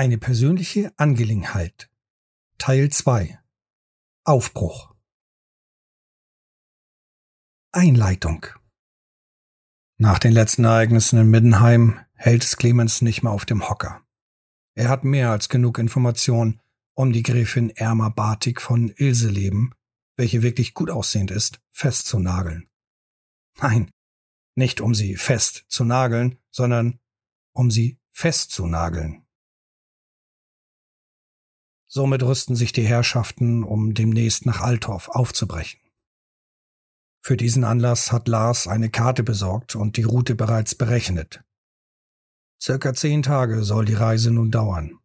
Eine persönliche Angelegenheit. Teil 2. Aufbruch. Einleitung. Nach den letzten Ereignissen in Middenheim hält es Clemens nicht mehr auf dem Hocker. Er hat mehr als genug Informationen, um die Gräfin Erma Bartik von Ilseleben, welche wirklich gut aussehend ist, festzunageln. Nein, nicht um sie fest zu nageln, sondern um sie festzunageln. Somit rüsten sich die Herrschaften, um demnächst nach Althoff aufzubrechen. Für diesen Anlass hat Lars eine Karte besorgt und die Route bereits berechnet. Circa zehn Tage soll die Reise nun dauern.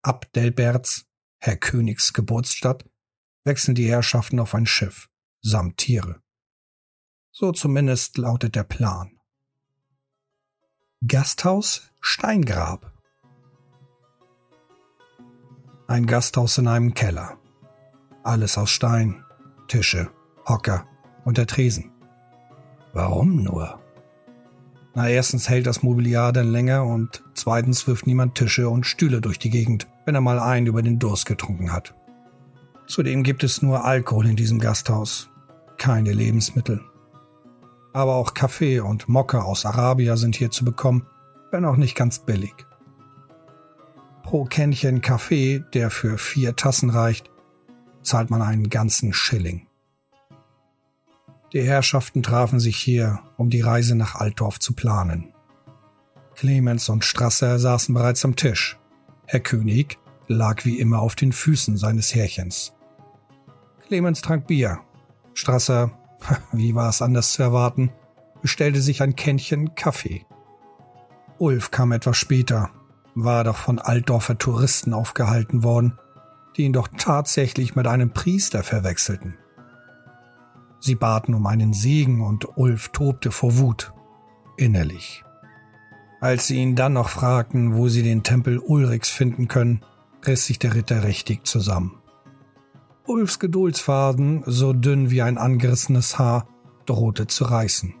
Ab Delberts, Herr Königs Geburtsstadt, wechseln die Herrschaften auf ein Schiff, samt Tiere. So zumindest lautet der Plan. Gasthaus Steingrab ein Gasthaus in einem Keller. Alles aus Stein, Tische, Hocker und der Tresen. Warum nur? Na, erstens hält das Mobiliar dann länger und zweitens wirft niemand Tische und Stühle durch die Gegend, wenn er mal einen über den Durst getrunken hat. Zudem gibt es nur Alkohol in diesem Gasthaus, keine Lebensmittel. Aber auch Kaffee und Mokka aus Arabia sind hier zu bekommen, wenn auch nicht ganz billig. Pro Kännchen Kaffee, der für vier Tassen reicht, zahlt man einen ganzen Schilling. Die Herrschaften trafen sich hier, um die Reise nach Altdorf zu planen. Clemens und Strasser saßen bereits am Tisch. Herr König lag wie immer auf den Füßen seines Härchens. Clemens trank Bier. Strasser, wie war es anders zu erwarten, bestellte sich ein Kännchen Kaffee. Ulf kam etwas später war doch von Altdorfer Touristen aufgehalten worden, die ihn doch tatsächlich mit einem Priester verwechselten. Sie baten um einen Segen und Ulf tobte vor Wut, innerlich. Als sie ihn dann noch fragten, wo sie den Tempel Ulrichs finden können, riss sich der Ritter richtig zusammen. Ulfs Geduldsfaden, so dünn wie ein angerissenes Haar, drohte zu reißen.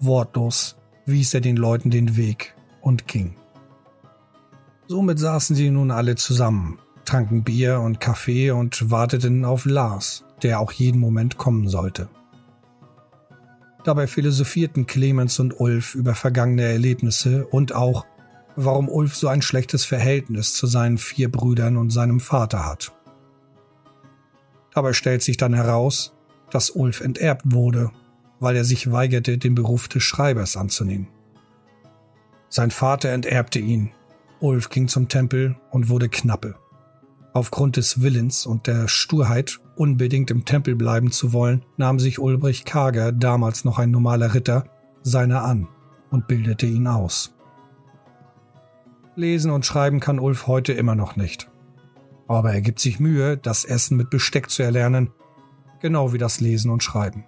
Wortlos wies er den Leuten den Weg und ging. Somit saßen sie nun alle zusammen, tranken Bier und Kaffee und warteten auf Lars, der auch jeden Moment kommen sollte. Dabei philosophierten Clemens und Ulf über vergangene Erlebnisse und auch, warum Ulf so ein schlechtes Verhältnis zu seinen vier Brüdern und seinem Vater hat. Dabei stellt sich dann heraus, dass Ulf enterbt wurde, weil er sich weigerte, den Beruf des Schreibers anzunehmen. Sein Vater enterbte ihn, Ulf ging zum Tempel und wurde Knappe. Aufgrund des Willens und der Sturheit, unbedingt im Tempel bleiben zu wollen, nahm sich Ulbrich Kager, damals noch ein normaler Ritter, seiner an und bildete ihn aus. Lesen und schreiben kann Ulf heute immer noch nicht. Aber er gibt sich Mühe, das Essen mit Besteck zu erlernen, genau wie das Lesen und Schreiben.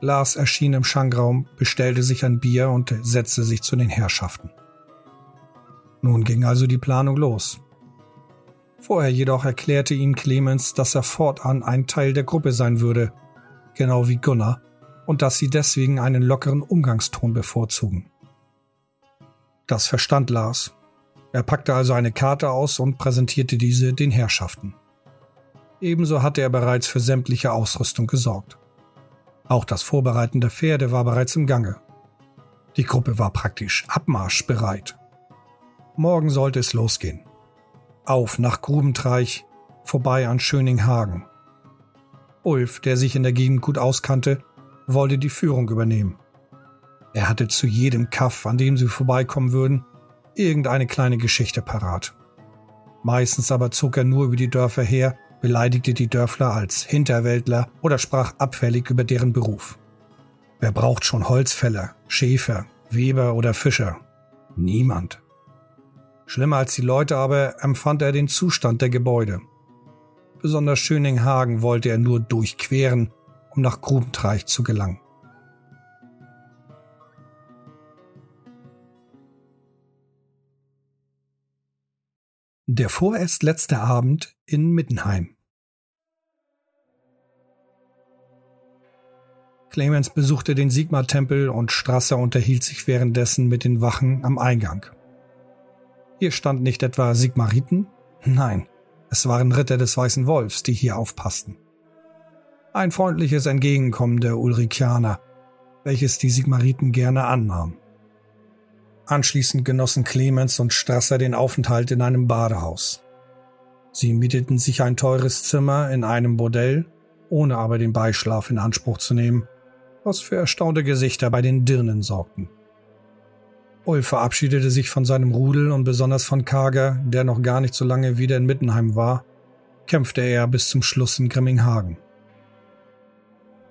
Lars erschien im Schankraum, bestellte sich ein Bier und setzte sich zu den Herrschaften. Nun ging also die Planung los. Vorher jedoch erklärte ihm Clemens, dass er fortan ein Teil der Gruppe sein würde, genau wie Gunnar, und dass sie deswegen einen lockeren Umgangston bevorzugen. Das verstand Lars. Er packte also eine Karte aus und präsentierte diese den Herrschaften. Ebenso hatte er bereits für sämtliche Ausrüstung gesorgt. Auch das Vorbereiten der Pferde war bereits im Gange. Die Gruppe war praktisch abmarschbereit. Morgen sollte es losgehen. Auf nach Grubentreich, vorbei an Schöninghagen. Ulf, der sich in der Gegend gut auskannte, wollte die Führung übernehmen. Er hatte zu jedem Kaff, an dem sie vorbeikommen würden, irgendeine kleine Geschichte parat. Meistens aber zog er nur über die Dörfer her, beleidigte die Dörfler als Hinterwäldler oder sprach abfällig über deren Beruf. Wer braucht schon Holzfäller, Schäfer, Weber oder Fischer? Niemand. Schlimmer als die Leute aber empfand er den Zustand der Gebäude. Besonders Schöninghagen wollte er nur durchqueren, um nach Grubentreich zu gelangen. Der vorerst letzte Abend in Mittenheim. Clemens besuchte den Sigmar-Tempel und Strasser unterhielt sich währenddessen mit den Wachen am Eingang. Hier stand nicht etwa Sigmariten? Nein, es waren Ritter des Weißen Wolfs, die hier aufpassten. Ein freundliches Entgegenkommen der Ulrikianer, welches die Sigmariten gerne annahmen. Anschließend genossen Clemens und Strasser den Aufenthalt in einem Badehaus. Sie mieteten sich ein teures Zimmer in einem Bordell, ohne aber den Beischlaf in Anspruch zu nehmen, was für erstaunte Gesichter bei den Dirnen sorgten. Ulf verabschiedete sich von seinem Rudel und besonders von Kager, der noch gar nicht so lange wieder in Mittenheim war, kämpfte er bis zum Schluss in Grimminghagen.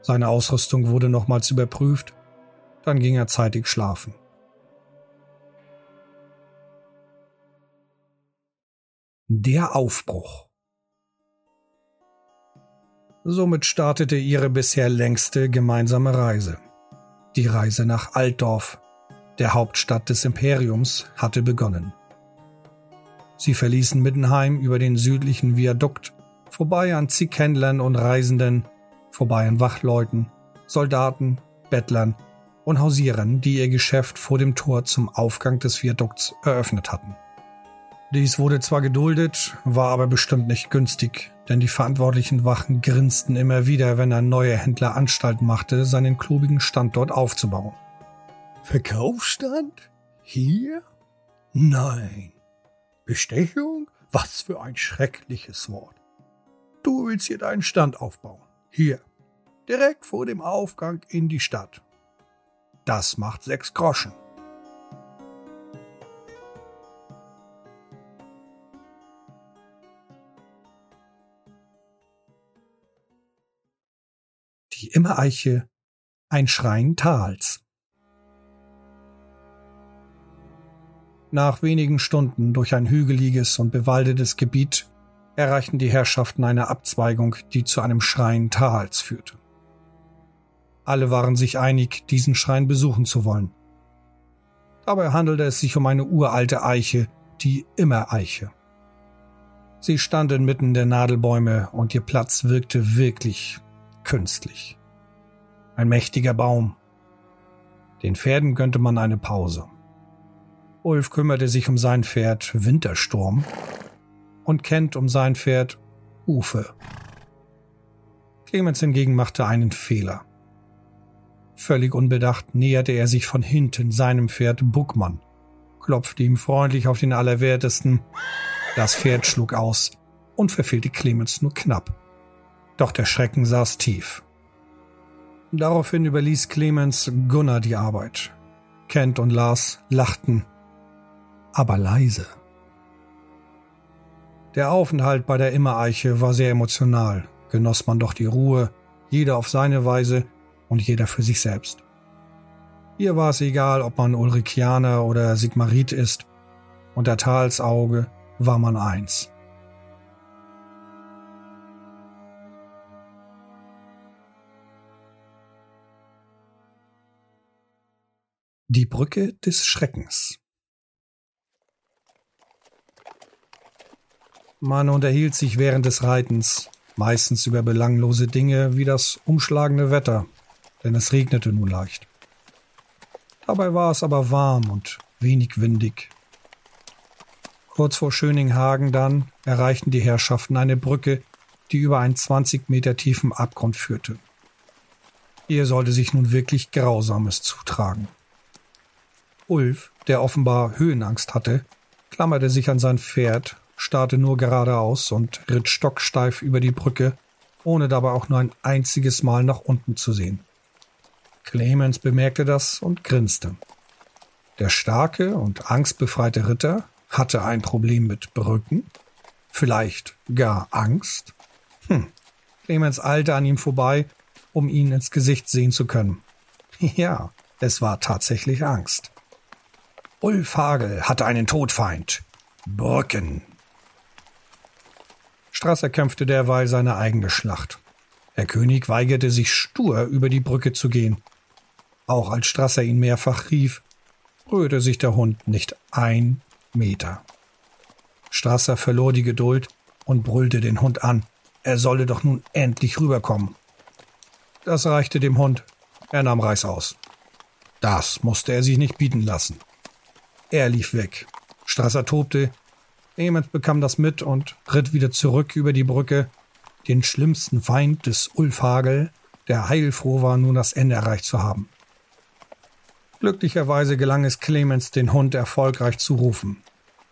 Seine Ausrüstung wurde nochmals überprüft, dann ging er zeitig schlafen. Der Aufbruch. Somit startete ihre bisher längste gemeinsame Reise. Die Reise nach Altdorf, der Hauptstadt des Imperiums, hatte begonnen. Sie verließen Mittenheim über den südlichen Viadukt, vorbei an zig Händlern und Reisenden, vorbei an Wachleuten, Soldaten, Bettlern und Hausierern, die ihr Geschäft vor dem Tor zum Aufgang des Viadukts eröffnet hatten. Dies wurde zwar geduldet, war aber bestimmt nicht günstig, denn die verantwortlichen Wachen grinsten immer wieder, wenn ein neuer Händler Anstalt machte, seinen klobigen Standort aufzubauen. Verkaufsstand? Hier? Nein. Bestechung? Was für ein schreckliches Wort. Du willst hier deinen Stand aufbauen. Hier. Direkt vor dem Aufgang in die Stadt. Das macht sechs Groschen. die Immereiche, ein Schrein Tals. Nach wenigen Stunden durch ein hügeliges und bewaldetes Gebiet erreichten die Herrschaften eine Abzweigung, die zu einem Schrein Tals führte. Alle waren sich einig, diesen Schrein besuchen zu wollen. Dabei handelte es sich um eine uralte Eiche, die Immereiche. Sie stand inmitten der Nadelbäume und ihr Platz wirkte wirklich künstlich. Ein mächtiger Baum. Den Pferden gönnte man eine Pause. Ulf kümmerte sich um sein Pferd Wintersturm und Kent um sein Pferd Ufe. Clemens hingegen machte einen Fehler. Völlig unbedacht näherte er sich von hinten seinem Pferd Buckmann, klopfte ihm freundlich auf den Allerwertesten. Das Pferd schlug aus und verfehlte Clemens nur knapp. Doch der Schrecken saß tief. Daraufhin überließ Clemens Gunnar die Arbeit. Kent und Lars lachten, aber leise. Der Aufenthalt bei der Immereiche war sehr emotional, genoss man doch die Ruhe, jeder auf seine Weise und jeder für sich selbst. Hier war es egal, ob man Ulrikianer oder Sigmarit ist, unter Tals Auge war man eins. Die Brücke des Schreckens. Man unterhielt sich während des Reitens, meistens über belanglose Dinge wie das umschlagende Wetter, denn es regnete nun leicht. Dabei war es aber warm und wenig windig. Kurz vor Schöninghagen dann erreichten die Herrschaften eine Brücke, die über einen 20 Meter tiefen Abgrund führte. Hier sollte sich nun wirklich Grausames zutragen. Ulf, der offenbar Höhenangst hatte, klammerte sich an sein Pferd, starrte nur geradeaus und ritt stocksteif über die Brücke, ohne dabei auch nur ein einziges Mal nach unten zu sehen. Clemens bemerkte das und grinste. Der starke und angstbefreite Ritter hatte ein Problem mit Brücken? Vielleicht gar Angst? Hm. Clemens eilte an ihm vorbei, um ihn ins Gesicht sehen zu können. Ja, es war tatsächlich Angst. Ulf Hagel hatte einen Todfeind. Brücken. Strasser kämpfte derweil seine eigene Schlacht. Der König weigerte sich stur, über die Brücke zu gehen. Auch als Strasser ihn mehrfach rief, rührte sich der Hund nicht ein Meter. Strasser verlor die Geduld und brüllte den Hund an. Er solle doch nun endlich rüberkommen. Das reichte dem Hund. Er nahm Reiß aus. Das musste er sich nicht bieten lassen. Er lief weg. Strasser tobte. Clemens bekam das mit und ritt wieder zurück über die Brücke, den schlimmsten Feind des Ulfhagel, der heilfroh war, nun das Ende erreicht zu haben. Glücklicherweise gelang es Clemens, den Hund erfolgreich zu rufen.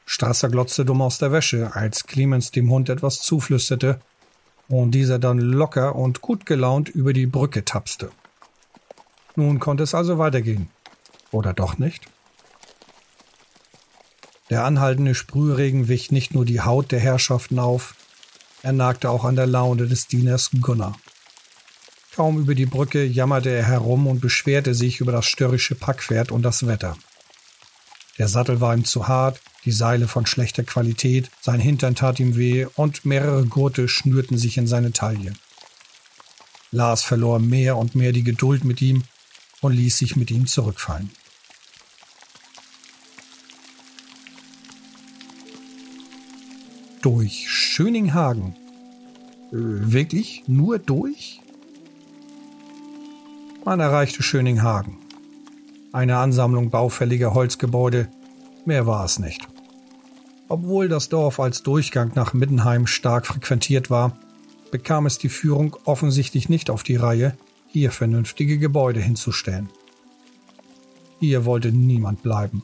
Strasser glotzte dumm aus der Wäsche, als Clemens dem Hund etwas zuflüsterte und dieser dann locker und gut gelaunt über die Brücke tapste. Nun konnte es also weitergehen. Oder doch nicht? Der anhaltende Sprühregen wich nicht nur die Haut der Herrschaften auf, er nagte auch an der Laune des Dieners Gunnar. Kaum über die Brücke jammerte er herum und beschwerte sich über das störrische Packpferd und das Wetter. Der Sattel war ihm zu hart, die Seile von schlechter Qualität, sein Hintern tat ihm weh und mehrere Gurte schnürten sich in seine Taille. Lars verlor mehr und mehr die Geduld mit ihm und ließ sich mit ihm zurückfallen. Durch Schöninghagen. Äh, wirklich? Nur durch? Man erreichte Schöninghagen. Eine Ansammlung baufälliger Holzgebäude, mehr war es nicht. Obwohl das Dorf als Durchgang nach Middenheim stark frequentiert war, bekam es die Führung offensichtlich nicht auf die Reihe, hier vernünftige Gebäude hinzustellen. Hier wollte niemand bleiben.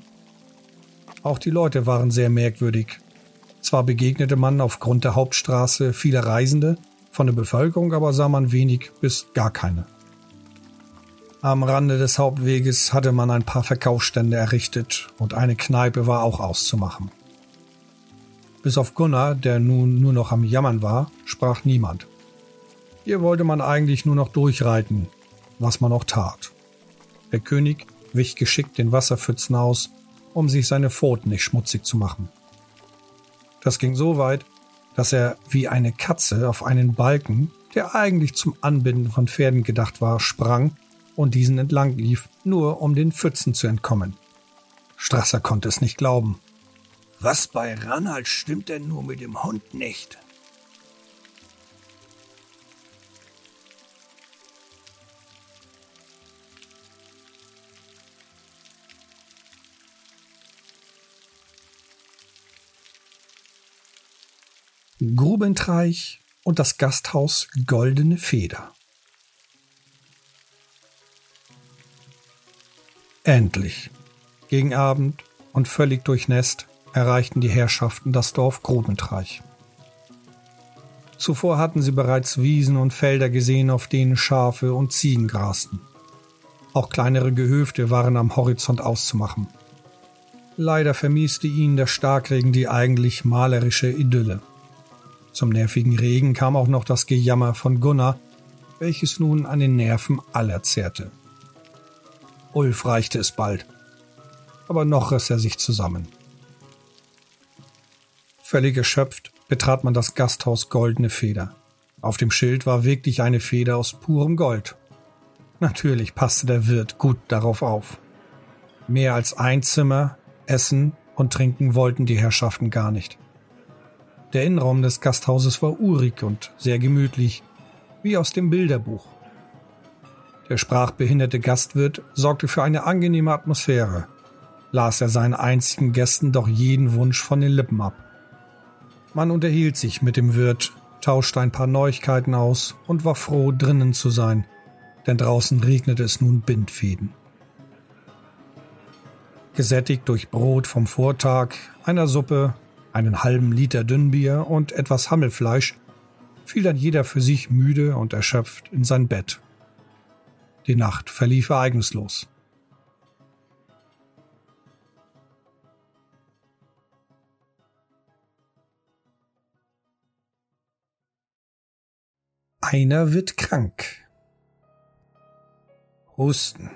Auch die Leute waren sehr merkwürdig. Zwar begegnete man aufgrund der Hauptstraße viele Reisende, von der Bevölkerung aber sah man wenig bis gar keine. Am Rande des Hauptweges hatte man ein paar Verkaufsstände errichtet und eine Kneipe war auch auszumachen. Bis auf Gunnar, der nun nur noch am Jammern war, sprach niemand. Hier wollte man eigentlich nur noch durchreiten, was man auch tat. Der König wich geschickt den Wasserpfützen aus, um sich seine Pfoten nicht schmutzig zu machen. Das ging so weit, dass er wie eine Katze auf einen Balken, der eigentlich zum Anbinden von Pferden gedacht war, sprang und diesen entlang lief, nur um den Pfützen zu entkommen. Strasser konnte es nicht glauben. Was bei Ranald stimmt denn nur mit dem Hund nicht? Grubentreich und das Gasthaus Goldene Feder. Endlich. Gegen Abend und völlig durchnässt erreichten die Herrschaften das Dorf Grubentreich. Zuvor hatten sie bereits Wiesen und Felder gesehen, auf denen Schafe und Ziegen grasten. Auch kleinere Gehöfte waren am Horizont auszumachen. Leider vermieste ihnen der Starkregen die eigentlich malerische Idylle. Zum nervigen Regen kam auch noch das Gejammer von Gunnar, welches nun an den Nerven aller zehrte. Ulf reichte es bald. Aber noch riss er sich zusammen. Völlig erschöpft betrat man das Gasthaus Goldene Feder. Auf dem Schild war wirklich eine Feder aus purem Gold. Natürlich passte der Wirt gut darauf auf. Mehr als ein Zimmer, Essen und Trinken wollten die Herrschaften gar nicht. Der Innenraum des Gasthauses war urig und sehr gemütlich, wie aus dem Bilderbuch. Der sprachbehinderte Gastwirt sorgte für eine angenehme Atmosphäre, las er seinen einzigen Gästen doch jeden Wunsch von den Lippen ab. Man unterhielt sich mit dem Wirt, tauschte ein paar Neuigkeiten aus und war froh, drinnen zu sein, denn draußen regnete es nun Bindfäden. Gesättigt durch Brot vom Vortag, einer Suppe, einen halben Liter Dünnbier und etwas Hammelfleisch, fiel dann jeder für sich müde und erschöpft in sein Bett die Nacht verlief ereignislos. Einer wird krank. Husten,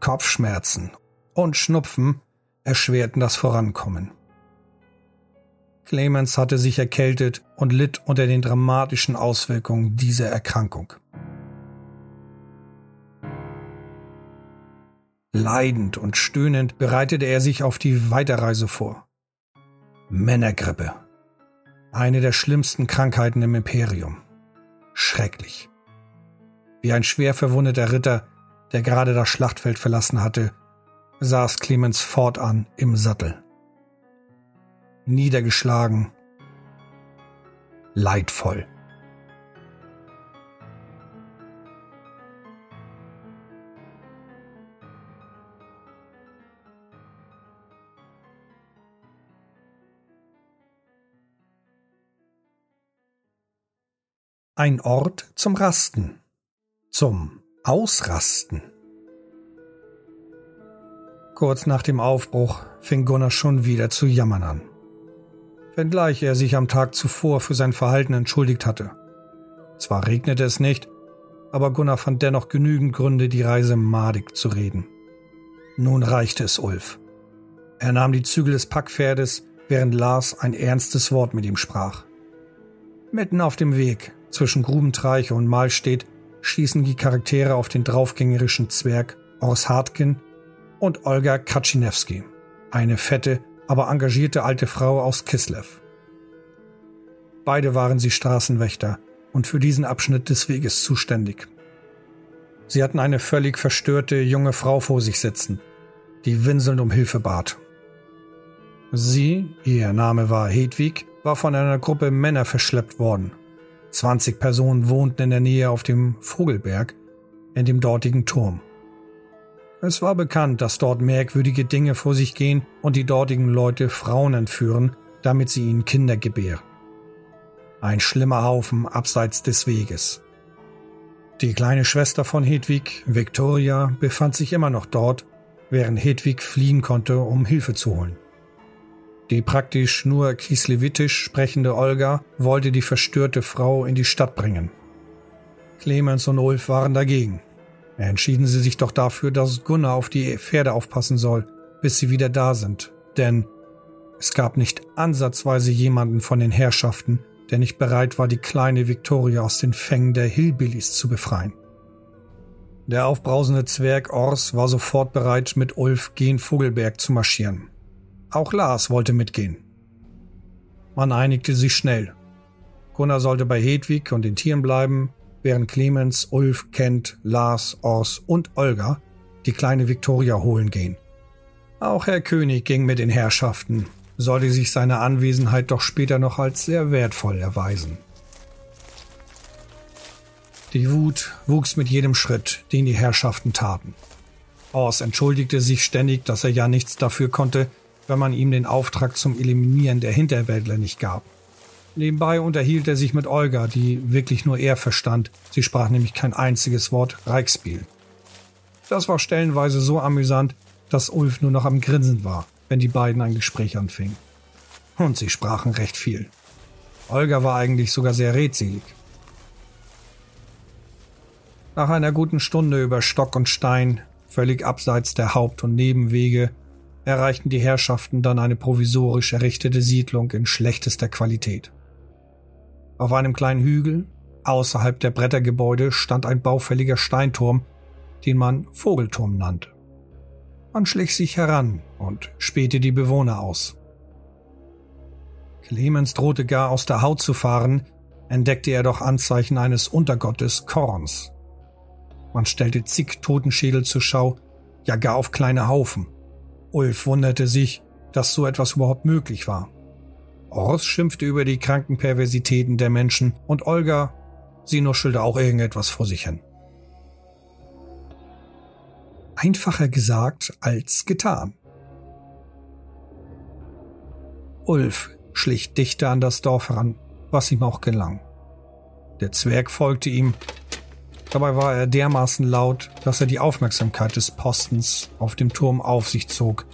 Kopfschmerzen und Schnupfen erschwerten das Vorankommen. Clemens hatte sich erkältet und litt unter den dramatischen Auswirkungen dieser Erkrankung. Leidend und stöhnend bereitete er sich auf die Weiterreise vor. Männergrippe. Eine der schlimmsten Krankheiten im Imperium. Schrecklich. Wie ein schwer verwundeter Ritter, der gerade das Schlachtfeld verlassen hatte, saß Clemens fortan im Sattel. Niedergeschlagen, leidvoll. Ein Ort zum Rasten, zum Ausrasten. Kurz nach dem Aufbruch fing Gunnar schon wieder zu jammern an. Wenngleich er sich am Tag zuvor für sein Verhalten entschuldigt hatte. Zwar regnete es nicht, aber Gunnar fand dennoch genügend Gründe, die Reise madig zu reden. Nun reichte es Ulf. Er nahm die Zügel des Packpferdes, während Lars ein ernstes Wort mit ihm sprach. Mitten auf dem Weg zwischen Grubentreiche und Mahlstedt schließen die Charaktere auf den draufgängerischen Zwerg Ors Hartgen und Olga Kaczynewski, eine fette, aber engagierte alte Frau aus Kislev. Beide waren sie Straßenwächter und für diesen Abschnitt des Weges zuständig. Sie hatten eine völlig verstörte junge Frau vor sich sitzen, die winselnd um Hilfe bat. Sie, ihr Name war Hedwig, war von einer Gruppe Männer verschleppt worden 20 Personen wohnten in der Nähe auf dem Vogelberg, in dem dortigen Turm. Es war bekannt, dass dort merkwürdige Dinge vor sich gehen und die dortigen Leute Frauen entführen, damit sie ihnen Kinder gebären. Ein schlimmer Haufen abseits des Weges. Die kleine Schwester von Hedwig, Victoria, befand sich immer noch dort, während Hedwig fliehen konnte, um Hilfe zu holen. Die praktisch nur Kislewitisch sprechende Olga wollte die verstörte Frau in die Stadt bringen. Clemens und Ulf waren dagegen. Entschieden sie sich doch dafür, dass Gunnar auf die Pferde aufpassen soll, bis sie wieder da sind, denn es gab nicht ansatzweise jemanden von den Herrschaften, der nicht bereit war, die kleine Victoria aus den Fängen der Hillbillies zu befreien. Der aufbrausende Zwerg Ors war sofort bereit, mit Ulf gen Vogelberg zu marschieren. Auch Lars wollte mitgehen. Man einigte sich schnell. Gunnar sollte bei Hedwig und den Tieren bleiben, während Clemens, Ulf, Kent, Lars, Ors und Olga die kleine Viktoria holen gehen. Auch Herr König ging mit den Herrschaften, sollte sich seine Anwesenheit doch später noch als sehr wertvoll erweisen. Die Wut wuchs mit jedem Schritt, den die Herrschaften taten. Ors entschuldigte sich ständig, dass er ja nichts dafür konnte, wenn man ihm den Auftrag zum Eliminieren der Hinterwäldler nicht gab. Nebenbei unterhielt er sich mit Olga, die wirklich nur er verstand. Sie sprach nämlich kein einziges Wort Reichsspiel. Das war stellenweise so amüsant, dass Ulf nur noch am Grinsen war, wenn die beiden ein Gespräch anfingen. Und sie sprachen recht viel. Olga war eigentlich sogar sehr redselig. Nach einer guten Stunde über Stock und Stein, völlig abseits der Haupt- und Nebenwege, erreichten die Herrschaften dann eine provisorisch errichtete Siedlung in schlechtester Qualität. Auf einem kleinen Hügel, außerhalb der Brettergebäude, stand ein baufälliger Steinturm, den man Vogelturm nannte. Man schlich sich heran und spähte die Bewohner aus. Clemens drohte gar aus der Haut zu fahren, entdeckte er doch Anzeichen eines Untergottes Korns. Man stellte zig Totenschädel zur Schau, ja gar auf kleine Haufen. Ulf wunderte sich, dass so etwas überhaupt möglich war. Ors schimpfte über die kranken Perversitäten der Menschen und Olga, sie nuschelte auch irgendetwas vor sich hin. Einfacher gesagt als getan. Ulf schlich dichter an das Dorf heran, was ihm auch gelang. Der Zwerg folgte ihm Dabei war er dermaßen laut, dass er die Aufmerksamkeit des Postens auf dem Turm auf sich zog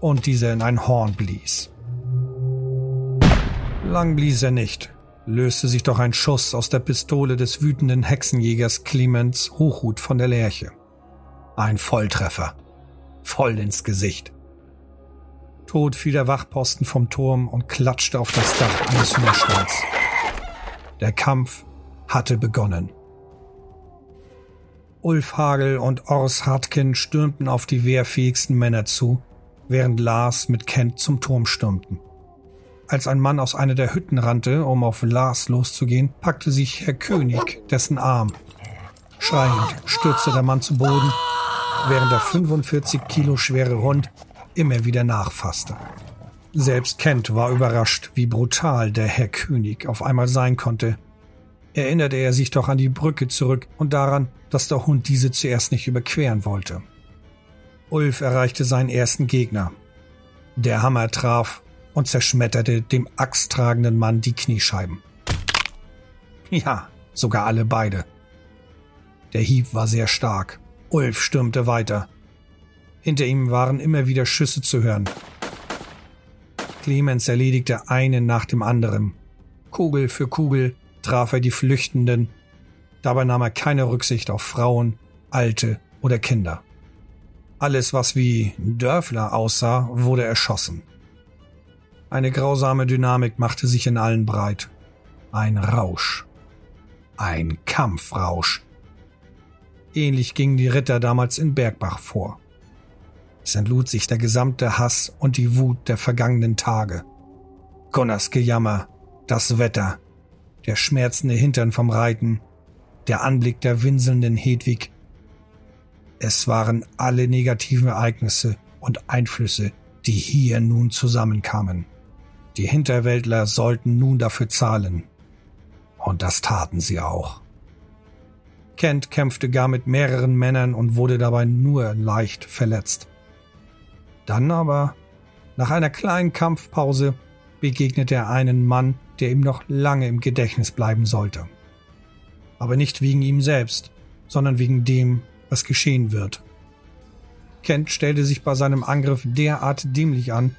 und dieser in ein Horn blies. Lang blies er nicht, löste sich doch ein Schuss aus der Pistole des wütenden Hexenjägers Clemens Hochhut von der Lerche. Ein Volltreffer. Voll ins Gesicht. Tot fiel der Wachposten vom Turm und klatschte auf das Dach eines Hühnerstalls. Der Kampf hatte begonnen. Ulf Hagel und Ors Hartkin stürmten auf die wehrfähigsten Männer zu, während Lars mit Kent zum Turm stürmten. Als ein Mann aus einer der Hütten rannte, um auf Lars loszugehen, packte sich Herr König dessen Arm. Schreiend stürzte der Mann zu Boden, während der 45 Kilo schwere Hund immer wieder nachfasste. Selbst Kent war überrascht, wie brutal der Herr König auf einmal sein konnte. Erinnerte er sich doch an die Brücke zurück und daran, dass der Hund diese zuerst nicht überqueren wollte. Ulf erreichte seinen ersten Gegner. Der Hammer traf und zerschmetterte dem axttragenden Mann die Kniescheiben. Ja, sogar alle beide. Der Hieb war sehr stark. Ulf stürmte weiter. Hinter ihm waren immer wieder Schüsse zu hören. Clemens erledigte einen nach dem anderen. Kugel für Kugel traf er die Flüchtenden. Dabei nahm er keine Rücksicht auf Frauen, Alte oder Kinder. Alles, was wie Dörfler aussah, wurde erschossen. Eine grausame Dynamik machte sich in allen breit. Ein Rausch. Ein Kampfrausch. Ähnlich gingen die Ritter damals in Bergbach vor. Es entlud sich der gesamte Hass und die Wut der vergangenen Tage. Gunners Gejammer, das Wetter, der schmerzende Hintern vom Reiten, der Anblick der winselnden Hedwig. Es waren alle negativen Ereignisse und Einflüsse, die hier nun zusammenkamen. Die Hinterwäldler sollten nun dafür zahlen. Und das taten sie auch. Kent kämpfte gar mit mehreren Männern und wurde dabei nur leicht verletzt. Dann aber, nach einer kleinen Kampfpause, begegnete er einen Mann, der ihm noch lange im Gedächtnis bleiben sollte. Aber nicht wegen ihm selbst, sondern wegen dem, was geschehen wird. Kent stellte sich bei seinem Angriff derart dämlich an,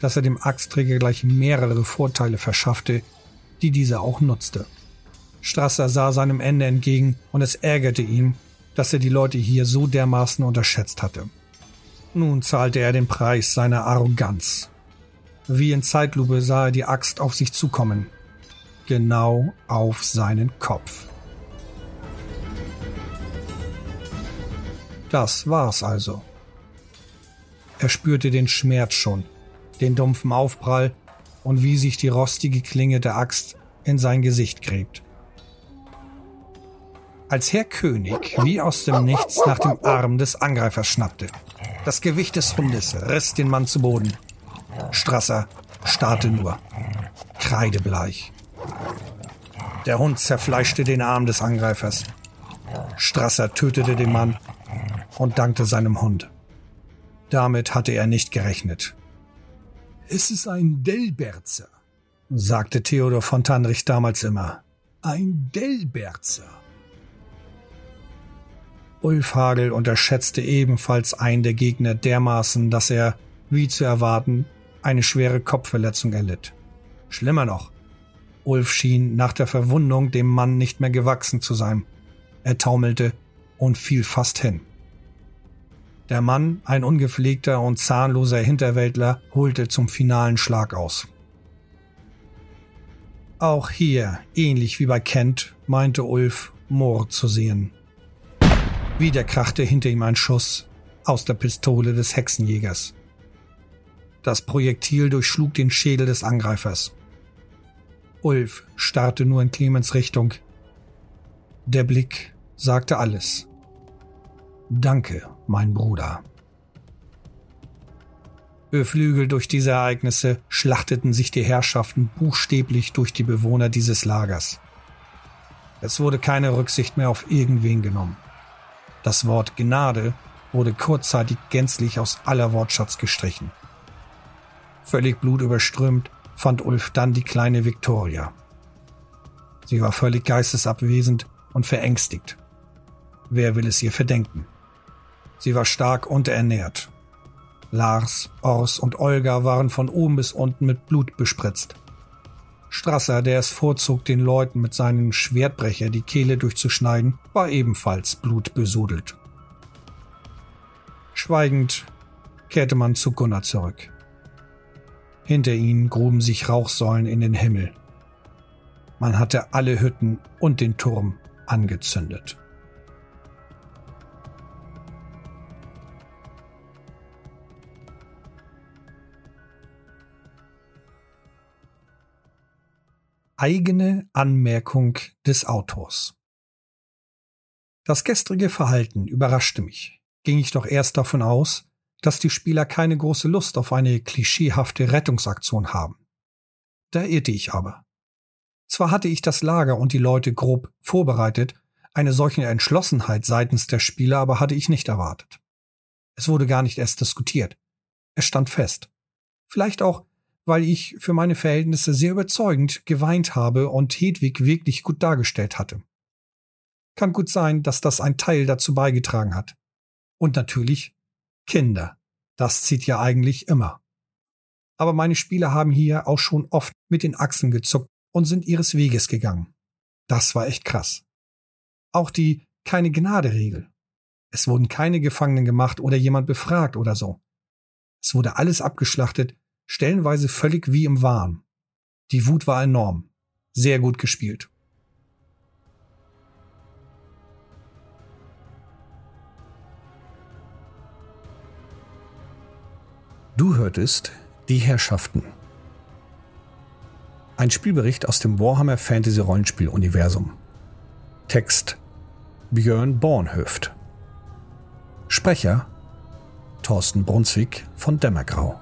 dass er dem Axtträger gleich mehrere Vorteile verschaffte, die dieser auch nutzte. Strasser sah seinem Ende entgegen und es ärgerte ihn, dass er die Leute hier so dermaßen unterschätzt hatte. Nun zahlte er den Preis seiner Arroganz. Wie in Zeitlupe sah er die Axt auf sich zukommen. Genau auf seinen Kopf. Das war's also. Er spürte den Schmerz schon, den dumpfen Aufprall und wie sich die rostige Klinge der Axt in sein Gesicht gräbt. Als Herr König wie aus dem Nichts nach dem Arm des Angreifers schnappte. Das Gewicht des Hundes riss den Mann zu Boden. Strasser starrte nur, kreidebleich. Der Hund zerfleischte den Arm des Angreifers. Strasser tötete den Mann und dankte seinem Hund. Damit hatte er nicht gerechnet. Es ist ein Delberzer, sagte Theodor von Tannrich damals immer. Ein Delberzer. Ulf Hagel unterschätzte ebenfalls einen der Gegner dermaßen, dass er, wie zu erwarten, eine schwere Kopfverletzung erlitt. Schlimmer noch, Ulf schien nach der Verwundung dem Mann nicht mehr gewachsen zu sein. Er taumelte und fiel fast hin. Der Mann, ein ungepflegter und zahnloser Hinterwäldler, holte zum finalen Schlag aus. Auch hier, ähnlich wie bei Kent, meinte Ulf, Moor zu sehen. Wieder krachte hinter ihm ein Schuss aus der Pistole des Hexenjägers. Das Projektil durchschlug den Schädel des Angreifers. Ulf starrte nur in Clemens Richtung. Der Blick sagte alles. Danke, mein Bruder. Beflügelt durch diese Ereignisse schlachteten sich die Herrschaften buchstäblich durch die Bewohner dieses Lagers. Es wurde keine Rücksicht mehr auf irgendwen genommen. Das Wort Gnade wurde kurzzeitig gänzlich aus aller Wortschatz gestrichen. Völlig blutüberströmt fand Ulf dann die kleine Victoria. Sie war völlig geistesabwesend und verängstigt. Wer will es ihr verdenken? Sie war stark unterernährt. Lars, Ors und Olga waren von oben bis unten mit Blut bespritzt. Strasser, der es vorzog, den Leuten mit seinem Schwertbrecher die Kehle durchzuschneiden, war ebenfalls blutbesudelt. Schweigend kehrte man zu Gunnar zurück. Hinter ihnen gruben sich Rauchsäulen in den Himmel. Man hatte alle Hütten und den Turm angezündet. Eigene Anmerkung des Autors. Das gestrige Verhalten überraschte mich. Ging ich doch erst davon aus, dass die Spieler keine große Lust auf eine klischeehafte Rettungsaktion haben. Da irrte ich aber. Zwar hatte ich das Lager und die Leute grob vorbereitet, eine solche Entschlossenheit seitens der Spieler aber hatte ich nicht erwartet. Es wurde gar nicht erst diskutiert. Es stand fest. Vielleicht auch, weil ich für meine Verhältnisse sehr überzeugend geweint habe und Hedwig wirklich gut dargestellt hatte. Kann gut sein, dass das ein Teil dazu beigetragen hat. Und natürlich Kinder. Das zieht ja eigentlich immer. Aber meine Spieler haben hier auch schon oft mit den Achsen gezuckt und sind ihres Weges gegangen. Das war echt krass. Auch die keine Gnade-Regel. Es wurden keine Gefangenen gemacht oder jemand befragt oder so. Es wurde alles abgeschlachtet, stellenweise völlig wie im Wahn. Die Wut war enorm. Sehr gut gespielt. Du hörtest Die Herrschaften. Ein Spielbericht aus dem Warhammer Fantasy Rollenspiel Universum. Text Björn Bornhöft. Sprecher Thorsten Brunswick von Dämmergrau.